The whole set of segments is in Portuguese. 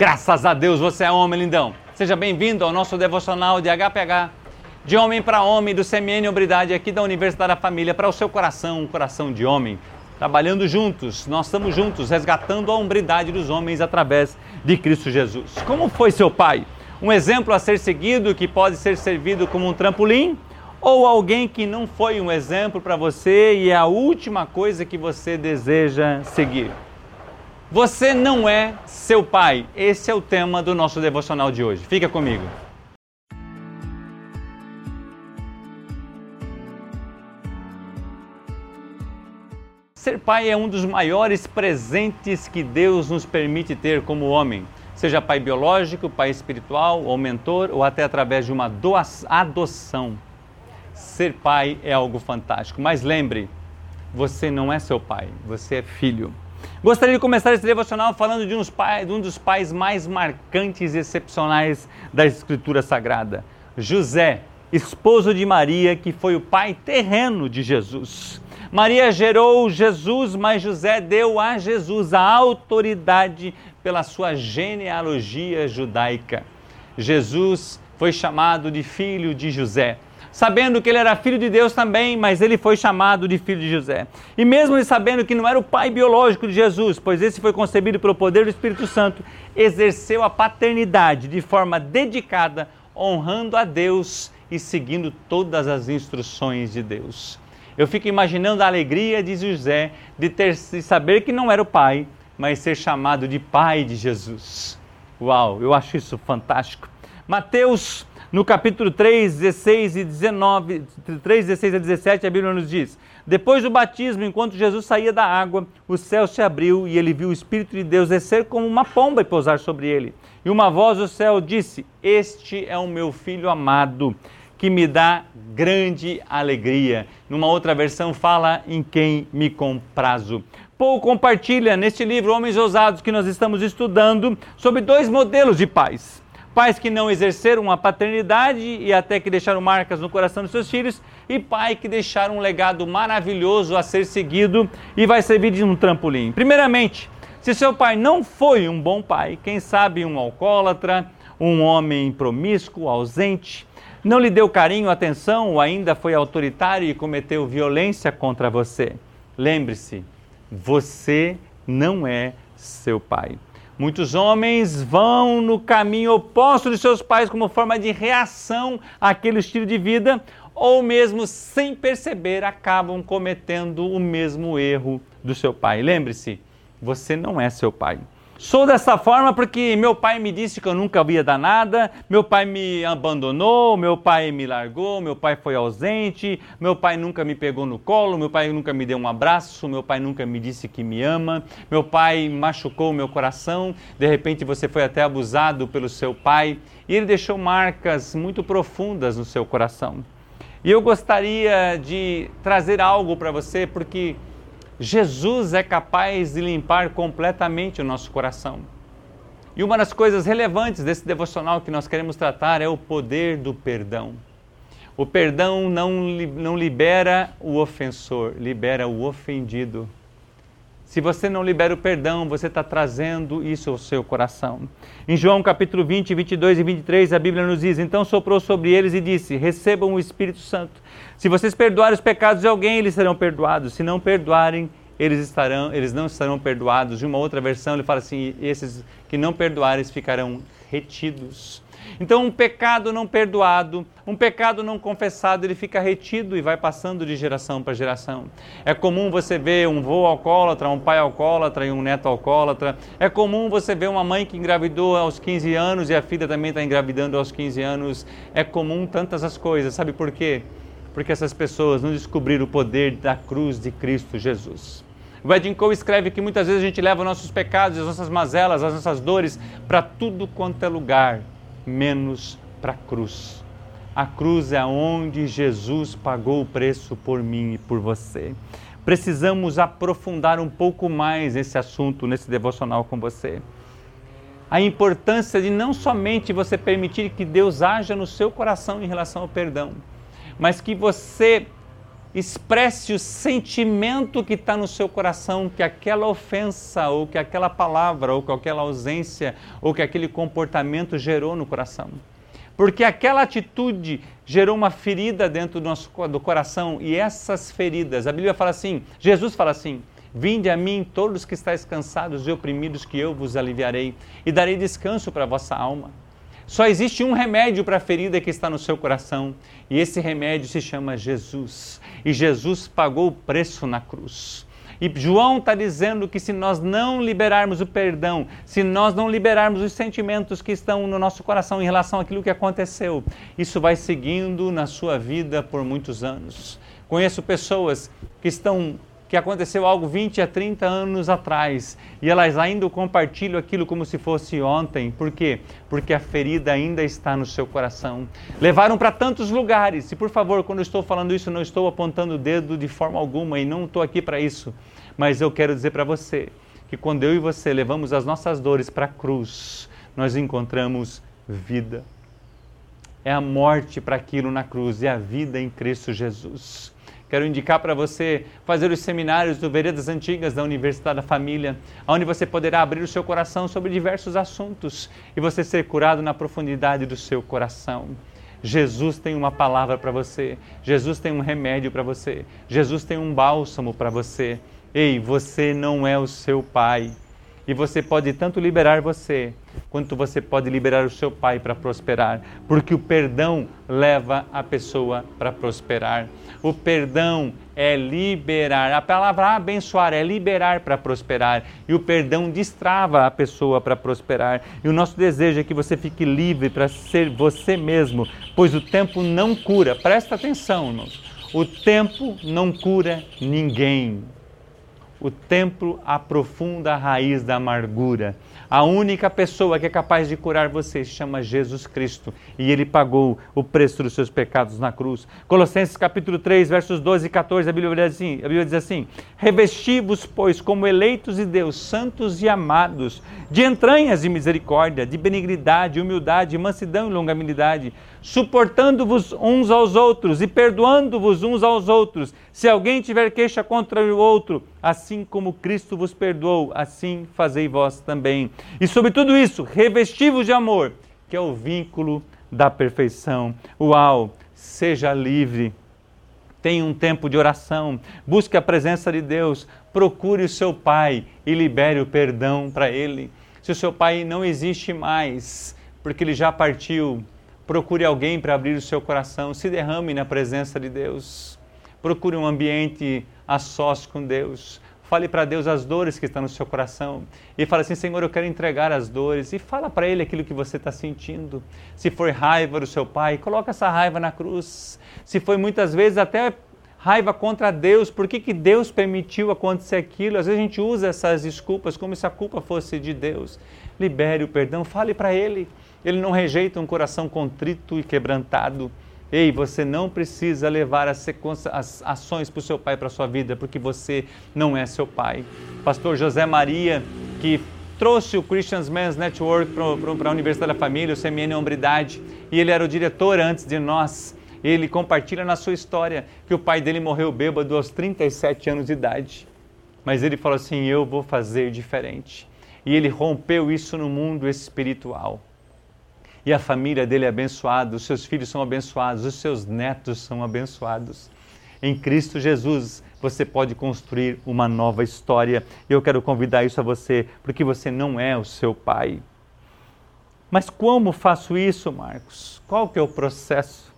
Graças a Deus você é homem, lindão. Seja bem-vindo ao nosso devocional de HPH, de homem para homem, do CMN Obridade, aqui da Universidade da Família, para o seu coração, um coração de homem. Trabalhando juntos, nós estamos juntos, resgatando a hombridade dos homens através de Cristo Jesus. Como foi seu pai? Um exemplo a ser seguido que pode ser servido como um trampolim? Ou alguém que não foi um exemplo para você e é a última coisa que você deseja seguir? Você não é seu pai. Esse é o tema do nosso devocional de hoje. Fica comigo. Ser pai é um dos maiores presentes que Deus nos permite ter como homem. Seja pai biológico, pai espiritual, ou mentor, ou até através de uma adoção. Ser pai é algo fantástico. Mas lembre, você não é seu pai, você é filho. Gostaria de começar esse devocional falando de, uns pai, de um dos pais mais marcantes e excepcionais da Escritura Sagrada, José, esposo de Maria, que foi o pai terreno de Jesus. Maria gerou Jesus, mas José deu a Jesus a autoridade pela sua genealogia judaica. Jesus foi chamado de filho de José sabendo que ele era filho de Deus também, mas ele foi chamado de filho de José. E mesmo ele sabendo que não era o pai biológico de Jesus, pois esse foi concebido pelo poder do Espírito Santo, exerceu a paternidade de forma dedicada, honrando a Deus e seguindo todas as instruções de Deus. Eu fico imaginando a alegria de José de ter de saber que não era o pai, mas ser chamado de pai de Jesus. Uau, eu acho isso fantástico. Mateus no capítulo 3, 16 e 19, 3, 16 a 17, a Bíblia nos diz: Depois do batismo, enquanto Jesus saía da água, o céu se abriu e ele viu o Espírito de Deus descer como uma pomba e pousar sobre ele. E uma voz do céu disse: Este é o meu filho amado, que me dá grande alegria. Numa outra versão, fala em quem me comprazo. Paul compartilha neste livro Homens Ousados que nós estamos estudando sobre dois modelos de pais pais que não exerceram a paternidade e até que deixaram marcas no coração dos seus filhos, e pai que deixaram um legado maravilhoso a ser seguido e vai servir de um trampolim. Primeiramente, se seu pai não foi um bom pai, quem sabe um alcoólatra, um homem promíscuo, ausente, não lhe deu carinho, atenção ou ainda foi autoritário e cometeu violência contra você, lembre-se, você não é seu pai. Muitos homens vão no caminho oposto de seus pais como forma de reação àquele estilo de vida, ou mesmo sem perceber acabam cometendo o mesmo erro do seu pai. Lembre-se, você não é seu pai. Sou dessa forma porque meu pai me disse que eu nunca ia dar nada, meu pai me abandonou, meu pai me largou, meu pai foi ausente, meu pai nunca me pegou no colo, meu pai nunca me deu um abraço, meu pai nunca me disse que me ama, meu pai machucou meu coração, de repente você foi até abusado pelo seu pai e ele deixou marcas muito profundas no seu coração. E eu gostaria de trazer algo para você porque Jesus é capaz de limpar completamente o nosso coração. E uma das coisas relevantes desse devocional que nós queremos tratar é o poder do perdão. O perdão não, não libera o ofensor, libera o ofendido. Se você não libera o perdão, você está trazendo isso ao seu coração. Em João capítulo 20, 22 e 23, a Bíblia nos diz: Então soprou sobre eles e disse: Recebam o Espírito Santo. Se vocês perdoarem os pecados de alguém, eles serão perdoados. Se não perdoarem, eles, estarão, eles não estarão perdoados. De uma outra versão, ele fala assim: esses que não perdoarem ficarão retidos. Então, um pecado não perdoado, um pecado não confessado, ele fica retido e vai passando de geração para geração. É comum você ver um vô alcoólatra, um pai alcoólatra e um neto alcoólatra. É comum você ver uma mãe que engravidou aos 15 anos e a filha também está engravidando aos 15 anos. É comum tantas as coisas. Sabe por quê? Porque essas pessoas não descobriram o poder da cruz de Cristo Jesus. O Edin Cole escreve que muitas vezes a gente leva nossos pecados, as nossas mazelas, as nossas dores para tudo quanto é lugar menos para a cruz. A cruz é onde Jesus pagou o preço por mim e por você. Precisamos aprofundar um pouco mais esse assunto nesse devocional com você. A importância de não somente você permitir que Deus haja no seu coração em relação ao perdão, mas que você expresse o sentimento que está no seu coração que aquela ofensa, ou que aquela palavra, ou que aquela ausência, ou que aquele comportamento gerou no coração. Porque aquela atitude gerou uma ferida dentro do nosso do coração e essas feridas, a Bíblia fala assim, Jesus fala assim: Vinde a mim todos que estáis cansados e oprimidos, que eu vos aliviarei e darei descanso para a vossa alma. Só existe um remédio para a ferida que está no seu coração, e esse remédio se chama Jesus. E Jesus pagou o preço na cruz. E João está dizendo que se nós não liberarmos o perdão, se nós não liberarmos os sentimentos que estão no nosso coração em relação àquilo que aconteceu, isso vai seguindo na sua vida por muitos anos. Conheço pessoas que estão que aconteceu algo 20 a 30 anos atrás e elas ainda compartilham aquilo como se fosse ontem. Por quê? Porque a ferida ainda está no seu coração. Levaram para tantos lugares. E por favor, quando eu estou falando isso, não estou apontando o dedo de forma alguma e não estou aqui para isso. Mas eu quero dizer para você que quando eu e você levamos as nossas dores para a cruz, nós encontramos vida. É a morte para aquilo na cruz e a vida em Cristo Jesus. Quero indicar para você fazer os seminários do Veredas Antigas da Universidade da Família, onde você poderá abrir o seu coração sobre diversos assuntos e você ser curado na profundidade do seu coração. Jesus tem uma palavra para você, Jesus tem um remédio para você, Jesus tem um bálsamo para você. Ei, você não é o seu pai. E você pode tanto liberar você, quanto você pode liberar o seu pai para prosperar, porque o perdão leva a pessoa para prosperar. O perdão é liberar. A palavra abençoar é liberar para prosperar. E o perdão destrava a pessoa para prosperar. E o nosso desejo é que você fique livre para ser você mesmo, pois o tempo não cura. Presta atenção, irmãos. O tempo não cura ninguém. O tempo aprofunda a raiz da amargura. A única pessoa que é capaz de curar você se chama Jesus Cristo e ele pagou o preço dos seus pecados na cruz. Colossenses capítulo 3, versos 12 e 14, a Bíblia diz assim: a Bíblia diz assim Revesti-vos, pois, como eleitos de Deus, santos e amados, de entranhas de misericórdia, de benignidade, humildade, mansidão e longanimidade, suportando-vos uns aos outros e perdoando-vos uns aos outros, se alguém tiver queixa contra o outro, assim como Cristo vos perdoou, assim fazei vós também. E sobre tudo isso, revesti-vos de amor, que é o vínculo da perfeição. Uau! Seja livre. Tenha um tempo de oração, busque a presença de Deus, procure o seu pai e libere o perdão para ele. Se o seu pai não existe mais, porque ele já partiu, procure alguém para abrir o seu coração, se derrame na presença de Deus. Procure um ambiente a sós com Deus. Fale para Deus as dores que estão no seu coração e fale assim: Senhor, eu quero entregar as dores. E fala para Ele aquilo que você está sentindo. Se foi raiva do seu pai, coloca essa raiva na cruz. Se foi muitas vezes até raiva contra Deus, por que, que Deus permitiu acontecer aquilo? Às vezes a gente usa essas desculpas como se a culpa fosse de Deus. Libere o perdão, fale para Ele. Ele não rejeita um coração contrito e quebrantado. Ei, você não precisa levar as, as ações para o seu pai, para a sua vida, porque você não é seu pai. Pastor José Maria, que trouxe o Christian Men's Network para a Universidade da Família, o CMN Hombridade, e ele era o diretor antes de nós. Ele compartilha na sua história que o pai dele morreu bêbado aos 37 anos de idade. Mas ele falou assim: Eu vou fazer diferente. E ele rompeu isso no mundo espiritual e a família dele é abençoada, os seus filhos são abençoados, os seus netos são abençoados. Em Cristo Jesus, você pode construir uma nova história. Eu quero convidar isso a você, porque você não é o seu pai. Mas como faço isso, Marcos? Qual que é o processo?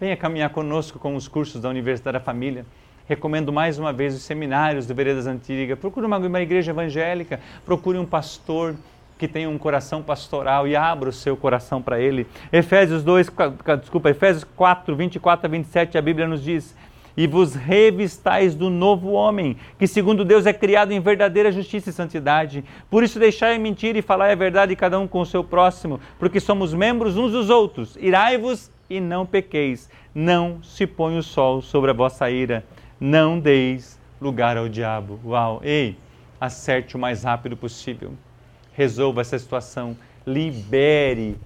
Venha caminhar conosco com os cursos da Universidade da Família. Recomendo mais uma vez os seminários do Veredas Antigas. Procure uma, uma igreja evangélica, procure um pastor, que tenha um coração pastoral e abra o seu coração para ele. Efésios 2, desculpa, Efésios 4, 24 a 27, a Bíblia nos diz: E vos revistais do novo homem, que segundo Deus é criado em verdadeira justiça e santidade. Por isso deixai a mentira e falai a verdade cada um com o seu próximo, porque somos membros uns dos outros. Irai-vos e não pequeis. Não se põe o sol sobre a vossa ira. Não deis lugar ao diabo. Uau! Ei, acerte o mais rápido possível resolva essa situação, libere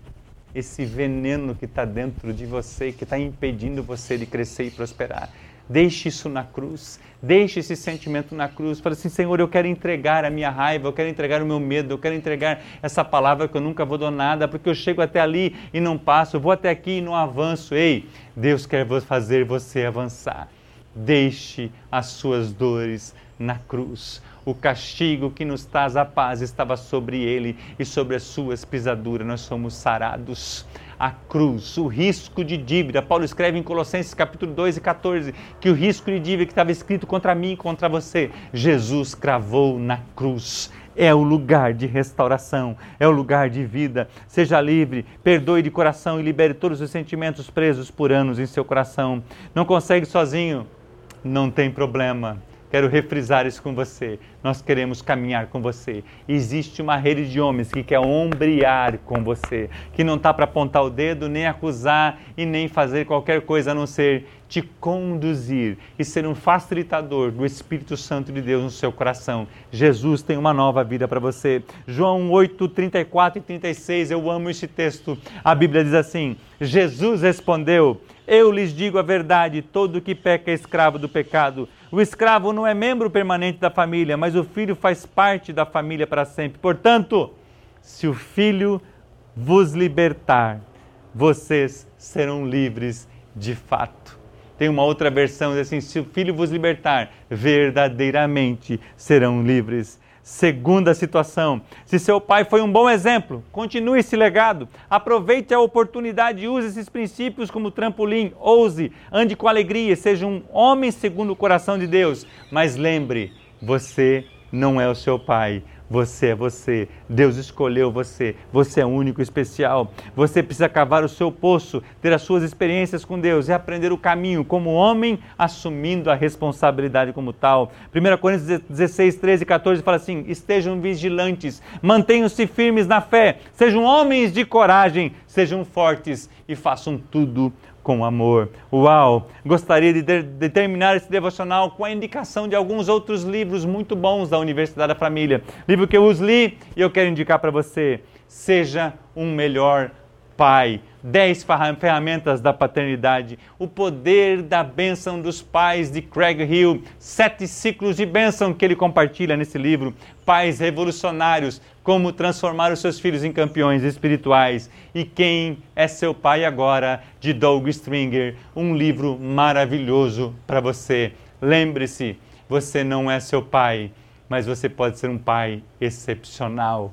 esse veneno que está dentro de você, que está impedindo você de crescer e prosperar. Deixe isso na cruz. Deixe esse sentimento na cruz. Fala assim, Senhor, eu quero entregar a minha raiva, eu quero entregar o meu medo, eu quero entregar essa palavra que eu nunca vou dar nada, porque eu chego até ali e não passo, eu vou até aqui e não avanço. Ei, Deus quer fazer você avançar. Deixe as suas dores na cruz. O castigo que nos traz a paz estava sobre ele e sobre as suas pisaduras nós somos sarados a cruz, o risco de dívida. Paulo escreve em Colossenses capítulo 2 e 14 que o risco de dívida que estava escrito contra mim e contra você, Jesus cravou na cruz. É o lugar de restauração, é o lugar de vida. Seja livre, perdoe de coração e libere todos os sentimentos presos por anos em seu coração. Não consegue sozinho? Não tem problema Quero refrisar isso com você. Nós queremos caminhar com você. Existe uma rede de homens que quer ombrear com você, que não está para apontar o dedo, nem acusar e nem fazer qualquer coisa a não ser te conduzir e ser um facilitador do Espírito Santo de Deus no seu coração. Jesus tem uma nova vida para você. João 8, 34 e 36, eu amo esse texto. A Bíblia diz assim: Jesus respondeu. Eu lhes digo a verdade: todo que peca é escravo do pecado. O escravo não é membro permanente da família, mas o filho faz parte da família para sempre. Portanto, se o filho vos libertar, vocês serão livres de fato. Tem uma outra versão assim: se o filho vos libertar, verdadeiramente serão livres. Segunda situação: se seu pai foi um bom exemplo, continue esse legado. Aproveite a oportunidade e use esses princípios como trampolim. Ouse, ande com alegria, seja um homem segundo o coração de Deus. Mas lembre, você não é o seu pai, você é você. Deus escolheu você. Você é único, especial. Você precisa cavar o seu poço, ter as suas experiências com Deus e aprender o caminho como homem, assumindo a responsabilidade como tal. 1 Coríntios 16, 13 e 14 fala assim: estejam vigilantes, mantenham-se firmes na fé, sejam homens de coragem, sejam fortes e façam tudo com amor. Uau! Gostaria de, de, de, terminar esse devocional com a indicação de alguns outros livros muito bons da Universidade da Família. Livro que eu os li e eu quero indicar para você. Seja um melhor pai. Dez ferramentas da paternidade. O poder da bênção dos pais de Craig Hill. Sete ciclos de bênção que ele compartilha nesse livro. Pais revolucionários. Como transformar os seus filhos em campeões espirituais. E quem é seu pai agora? De Doug Stringer. Um livro maravilhoso para você. Lembre-se, você não é seu pai, mas você pode ser um pai excepcional.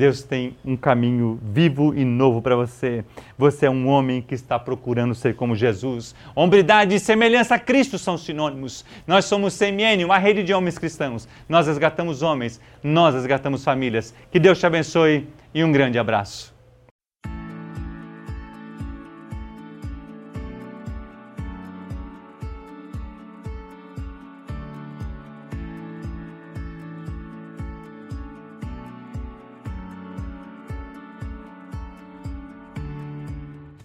Deus tem um caminho vivo e novo para você. Você é um homem que está procurando ser como Jesus. Hombridade e semelhança a Cristo são sinônimos. Nós somos CMN, uma rede de homens cristãos. Nós resgatamos homens, nós resgatamos famílias. Que Deus te abençoe e um grande abraço.